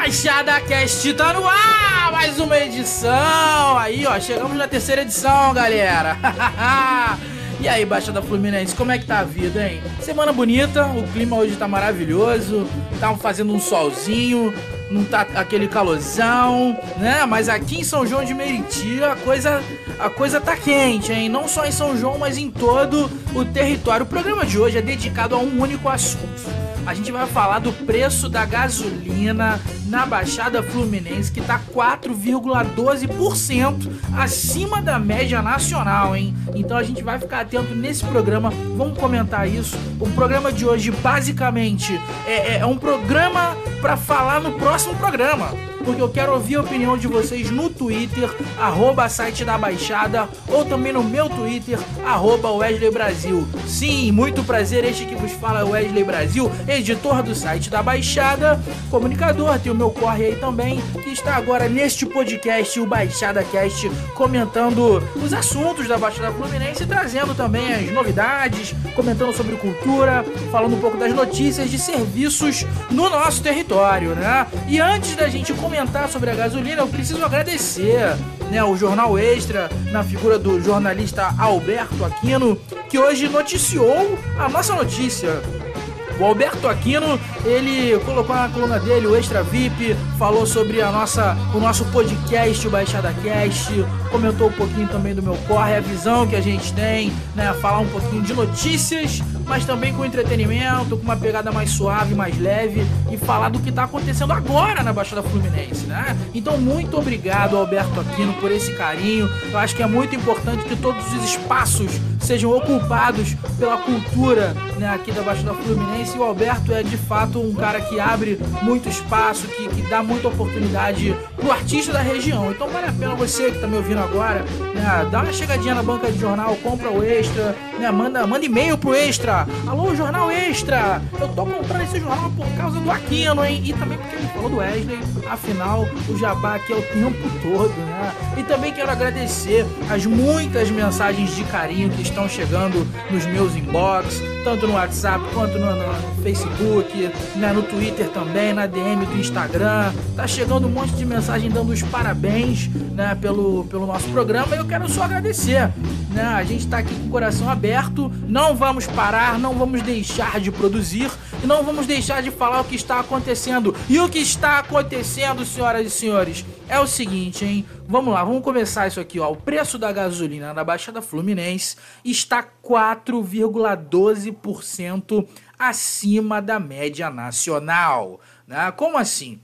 Baixada Cast tá no ar! Mais uma edição! Aí, ó, chegamos na terceira edição, galera! e aí, Baixada Fluminense, como é que tá a vida, hein? Semana bonita, o clima hoje tá maravilhoso, tá fazendo um solzinho, não tá aquele calorzão, né? Mas aqui em São João de Meriti a coisa, a coisa tá quente, hein? Não só em São João, mas em todo o território. O programa de hoje é dedicado a um único assunto. A gente vai falar do preço da gasolina na Baixada Fluminense, que tá 4,12% acima da média nacional, hein? Então a gente vai ficar atento nesse programa, vamos comentar isso. O programa de hoje, basicamente, é, é, é um programa para falar no próximo programa porque eu quero ouvir a opinião de vocês no Twitter, arroba site da Baixada, ou também no meu Twitter, arroba Wesley Brasil. Sim, muito prazer, este que vos fala é Wesley Brasil, editor do site da Baixada, comunicador, tem o meu corre aí também, que está agora neste podcast, o Baixada Cast, comentando os assuntos da Baixada Fluminense, trazendo também as novidades, comentando sobre cultura, falando um pouco das notícias de serviços no nosso território, né? E antes da gente começar comentar sobre a gasolina, eu preciso agradecer né, o Jornal Extra, na figura do jornalista Alberto Aquino, que hoje noticiou a nossa notícia. O Alberto Aquino, ele colocou na coluna dele o Extra VIP, falou sobre a nossa, o nosso podcast, o Baixada Cast, comentou um pouquinho também do meu corre, a visão que a gente tem, né? Falar um pouquinho de notícias, mas também com entretenimento, com uma pegada mais suave, mais leve e falar do que está acontecendo agora na Baixada Fluminense, né? Então, muito obrigado, Alberto Aquino, por esse carinho. Eu acho que é muito importante que todos os espaços sejam ocupados pela cultura né, aqui da Baixada Fluminense. E o Alberto é de fato um cara que abre muito espaço, que, que dá muita oportunidade pro artista da região. Então vale a pena você que está me ouvindo agora, né, dá uma chegadinha na banca de jornal, compra o extra, né, manda, manda e-mail pro extra. Alô, jornal extra! Eu tô comprando esse jornal por causa do Aquino, hein? E também porque ele falou do Wesley, afinal, o jabá aqui é o tempo todo, né? E também quero agradecer as muitas mensagens de carinho que estão chegando nos meus inbox, tanto no WhatsApp quanto no, no Facebook, né, no Twitter também, na DM do Instagram. Tá chegando um monte de mensagem dando os parabéns né, pelo, pelo nosso programa e eu quero só agradecer. Né? A gente está aqui com o coração aberto, não vamos parar, não vamos deixar de produzir e não vamos deixar de falar o que está acontecendo. E o que está acontecendo, senhoras e senhores, é o seguinte, hein? Vamos lá, vamos começar isso aqui, ó. O preço da gasolina na Baixada Fluminense está 4,12% acima da média nacional, né? Como assim?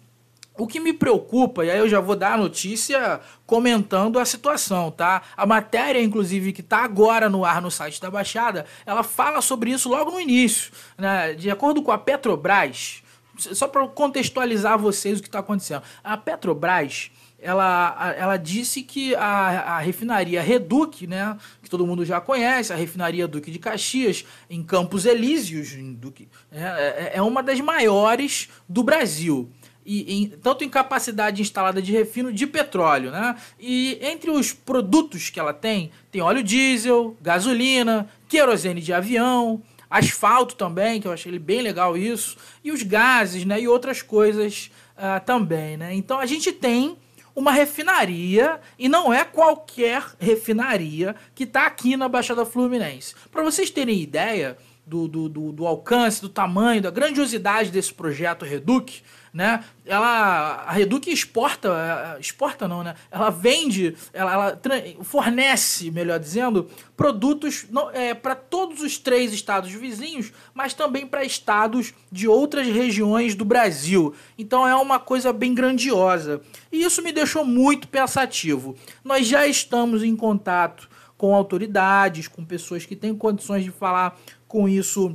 O que me preocupa, e aí eu já vou dar a notícia comentando a situação, tá? A matéria, inclusive, que está agora no ar no site da Baixada, ela fala sobre isso logo no início. Né? De acordo com a Petrobras, só para contextualizar vocês o que está acontecendo. A Petrobras, ela, ela disse que a, a refinaria Reduc, né, que todo mundo já conhece, a refinaria Duque de Caxias, em Campos Elíseos, em Duque, é, é, é uma das maiores do Brasil e, em, tanto em capacidade instalada de refino de petróleo, né? E entre os produtos que ela tem, tem óleo diesel, gasolina, querosene de avião, asfalto também, que eu achei bem legal isso, e os gases, né? E outras coisas uh, também, né? Então a gente tem uma refinaria e não é qualquer refinaria que está aqui na Baixada Fluminense. Para vocês terem ideia do, do, do, do alcance, do tamanho, da grandiosidade desse projeto Reduc, né? Ela a Reduc exporta, é, exporta não, né? Ela vende, ela, ela fornece, melhor dizendo, produtos é, para todos os três estados vizinhos, mas também para estados de outras regiões do Brasil. Então é uma coisa bem grandiosa. E isso me deixou muito pensativo. Nós já estamos em contato com autoridades, com pessoas que têm condições de falar com isso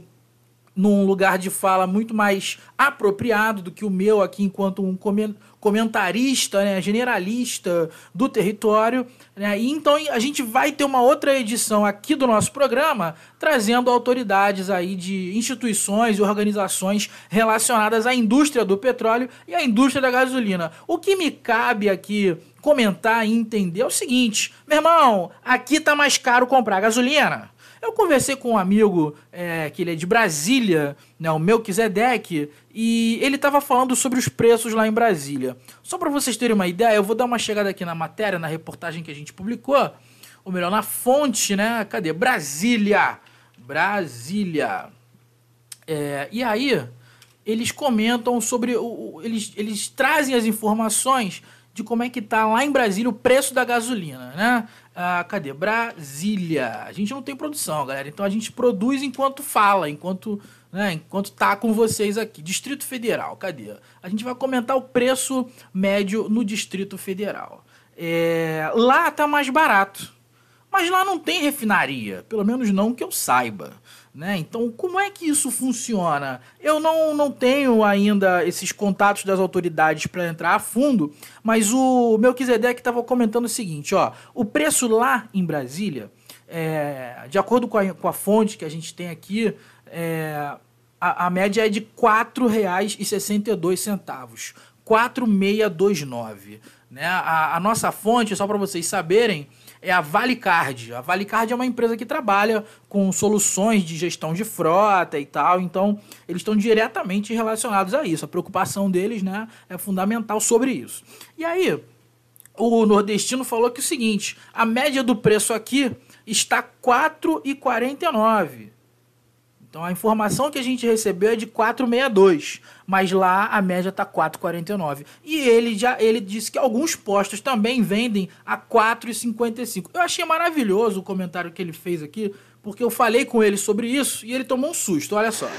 num lugar de fala muito mais apropriado do que o meu aqui enquanto um comentarista, né, generalista do território. Né? E então a gente vai ter uma outra edição aqui do nosso programa trazendo autoridades aí de instituições e organizações relacionadas à indústria do petróleo e à indústria da gasolina. O que me cabe aqui comentar e entender é o seguinte, meu irmão, aqui tá mais caro comprar gasolina. Eu conversei com um amigo é, que ele é de Brasília, né, o Melquisedeque, e ele estava falando sobre os preços lá em Brasília. Só para vocês terem uma ideia, eu vou dar uma chegada aqui na matéria, na reportagem que a gente publicou, ou melhor, na fonte, né? Cadê? Brasília! Brasília! É, e aí, eles comentam sobre. O, o, eles, eles trazem as informações de como é que tá lá em Brasília o preço da gasolina, né? Ah, cadê? Brasília. A gente não tem produção, galera. Então a gente produz enquanto fala, enquanto, né, enquanto tá com vocês aqui. Distrito Federal, cadê? A gente vai comentar o preço médio no Distrito Federal. É, lá tá mais barato. Mas lá não tem refinaria, pelo menos não que eu saiba. Né? Então, como é que isso funciona? Eu não, não tenho ainda esses contatos das autoridades para entrar a fundo, mas o Melquisedeque estava comentando o seguinte: ó, o preço lá em Brasília, é, de acordo com a, com a fonte que a gente tem aqui, é, a, a média é de R$ 4,62. 4,629. Né? A, a nossa fonte, só para vocês saberem, é a Valicard. A Valicard é uma empresa que trabalha com soluções de gestão de frota e tal, então eles estão diretamente relacionados a isso. A preocupação deles né, é fundamental sobre isso. E aí, o nordestino falou que é o seguinte: a média do preço aqui está R$ 4,49. Então a informação que a gente recebeu é de 4,62, mas lá a média está 4,49. E ele já ele disse que alguns postos também vendem a 4,55. Eu achei maravilhoso o comentário que ele fez aqui, porque eu falei com ele sobre isso e ele tomou um susto, olha só.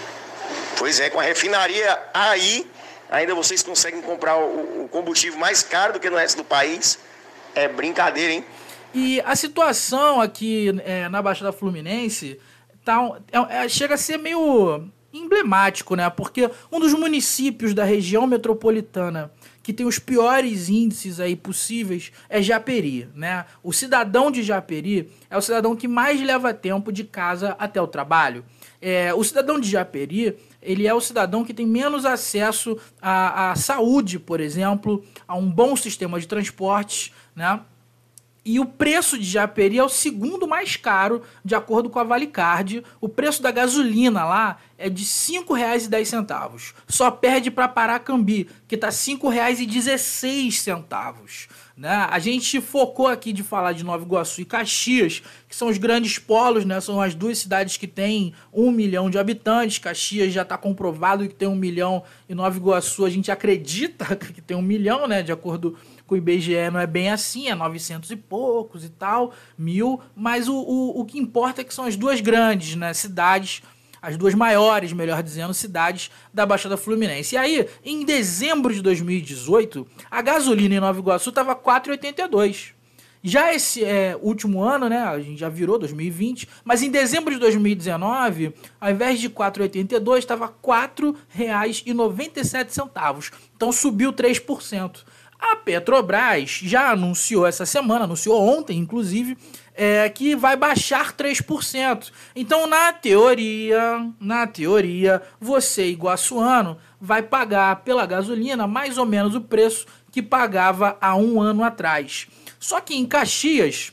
Pois é, com a refinaria aí, ainda vocês conseguem comprar o, o combustível mais caro do que no resto do país. É brincadeira, hein? E a situação aqui é, na Baixada Fluminense tá, é, é, chega a ser meio emblemático, né? Porque um dos municípios da região metropolitana que tem os piores índices aí possíveis é Japeri, né? O cidadão de Japeri é o cidadão que mais leva tempo de casa até o trabalho. É, o cidadão de Japeri, ele é o cidadão que tem menos acesso à, à saúde, por exemplo, a um bom sistema de transportes, né? E o preço de Japeri é o segundo mais caro, de acordo com a Valicard. O preço da gasolina lá é de R$ 5,10. Só perde para Paracambi, que está R$ 5,16. Né? A gente focou aqui de falar de Nova Iguaçu e Caxias, que são os grandes polos, né? são as duas cidades que têm um milhão de habitantes. Caxias já está comprovado que tem um milhão, e Nova Iguaçu a gente acredita que tem um milhão, né? de acordo com o IBGE não é bem assim, é 900 e poucos e tal, mil, mas o, o, o que importa é que são as duas grandes né, cidades, as duas maiores, melhor dizendo, cidades da Baixada Fluminense. E aí, em dezembro de 2018, a gasolina em Nova Iguaçu estava 4,82. Já esse é, último ano, né, a gente já virou 2020, mas em dezembro de 2019, ao invés de 4,82, estava R$ 4,97. Então subiu 3%. A Petrobras já anunciou essa semana, anunciou ontem, inclusive, é, que vai baixar 3%. Então, na teoria, na teoria, você, iguaçuano, vai pagar pela gasolina mais ou menos o preço que pagava há um ano atrás. Só que em Caxias,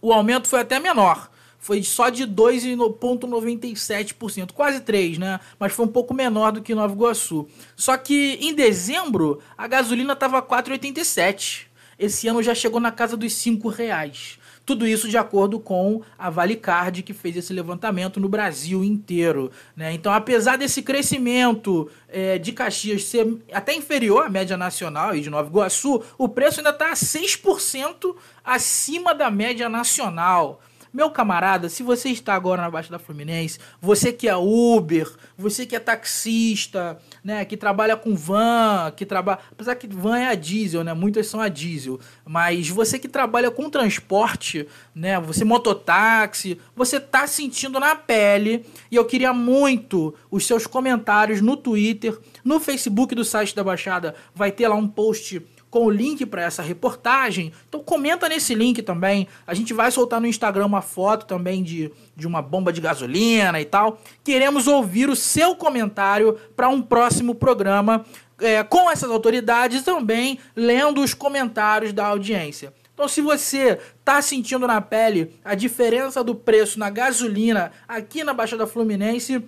o aumento foi até menor foi só de 2,97%, quase 3, né? Mas foi um pouco menor do que Nova Iguaçu. Só que em dezembro a gasolina estava 4,87. Esse ano já chegou na casa dos 5 reais. Tudo isso de acordo com a Valicard, que fez esse levantamento no Brasil inteiro. Né? Então, apesar desse crescimento é, de Caxias ser até inferior à média nacional e de Nova Iguaçu, o preço ainda está 6% acima da média nacional. Meu camarada, se você está agora na Baixa da Fluminense, você que é Uber, você que é taxista, né, que trabalha com van, que trabalha, apesar que van é a diesel, né, muitas são a diesel, mas você que trabalha com transporte, né, você mototáxi, você tá sentindo na pele, e eu queria muito os seus comentários no Twitter, no Facebook do site da Baixada, vai ter lá um post com o link para essa reportagem. Então comenta nesse link também. A gente vai soltar no Instagram uma foto também de, de uma bomba de gasolina e tal. Queremos ouvir o seu comentário para um próximo programa é, com essas autoridades também lendo os comentários da audiência. Então, se você tá sentindo na pele a diferença do preço na gasolina aqui na Baixada Fluminense,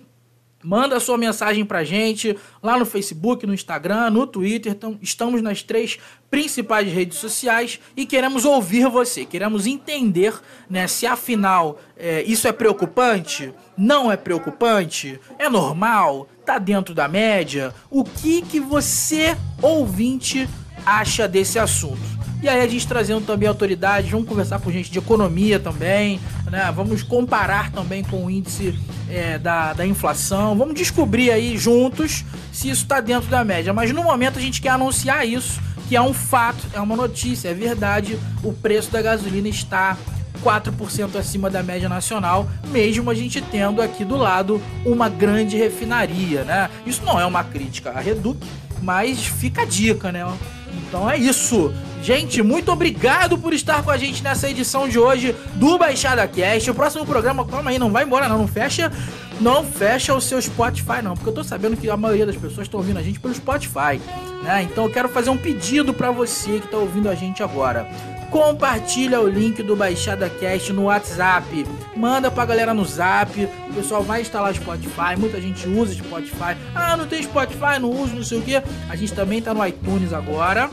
Manda sua mensagem pra gente lá no Facebook, no Instagram, no Twitter. Então, estamos nas três principais redes sociais e queremos ouvir você. Queremos entender né, se afinal é, isso é preocupante, não é preocupante, é normal, tá dentro da média. O que, que você, ouvinte, acha desse assunto? E aí a gente trazendo também autoridades, vamos conversar com gente de economia também, né? Vamos comparar também com o índice é, da, da inflação. Vamos descobrir aí juntos se isso está dentro da média. Mas no momento a gente quer anunciar isso, que é um fato, é uma notícia, é verdade. O preço da gasolina está 4% acima da média nacional, mesmo a gente tendo aqui do lado uma grande refinaria, né? Isso não é uma crítica à Reduc, mas fica a dica, né? Então é isso. Gente, muito obrigado por estar com a gente nessa edição de hoje do Baixada Cast. O próximo programa, calma aí, não vai embora não, não fecha, não fecha o seu Spotify não, porque eu tô sabendo que a maioria das pessoas estão ouvindo a gente pelo Spotify, né? Então eu quero fazer um pedido para você que tá ouvindo a gente agora. Compartilha o link do Baixada Cast no WhatsApp. Manda pra galera no Zap. O pessoal vai instalar Spotify. Muita gente usa Spotify. Ah, não tem Spotify, não uso, não sei o que. A gente também tá no iTunes agora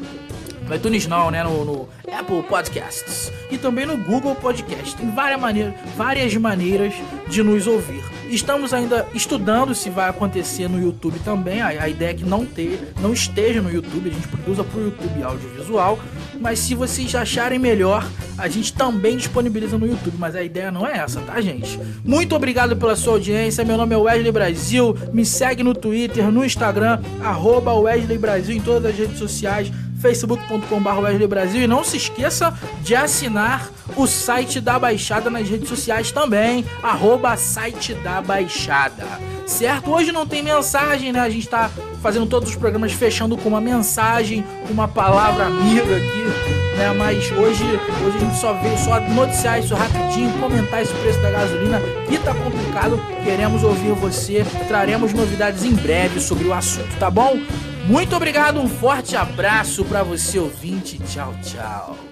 no iTunes não, né? No, no, Apple Podcasts e também no Google Podcast. Tem várias maneiras, várias maneiras de nos ouvir. Estamos ainda estudando se vai acontecer no YouTube também. A, a ideia é que não, ter, não esteja no YouTube, a gente produza para o YouTube audiovisual. Mas se vocês acharem melhor, a gente também disponibiliza no YouTube. Mas a ideia não é essa, tá, gente? Muito obrigado pela sua audiência. Meu nome é Wesley Brasil. Me segue no Twitter, no Instagram, arroba Wesley Brasil em todas as redes sociais facebook.com.br. E não se esqueça de assinar o site da Baixada nas redes sociais também, arroba site da Baixada. Certo? Hoje não tem mensagem, né? A gente tá fazendo todos os programas fechando com uma mensagem, uma palavra amiga aqui, né? Mas hoje, hoje a gente só veio só noticiar isso rapidinho, comentar esse preço da gasolina que tá complicado. Queremos ouvir você, traremos novidades em breve sobre o assunto, tá bom? Muito obrigado, um forte abraço para você ouvinte. Tchau, tchau.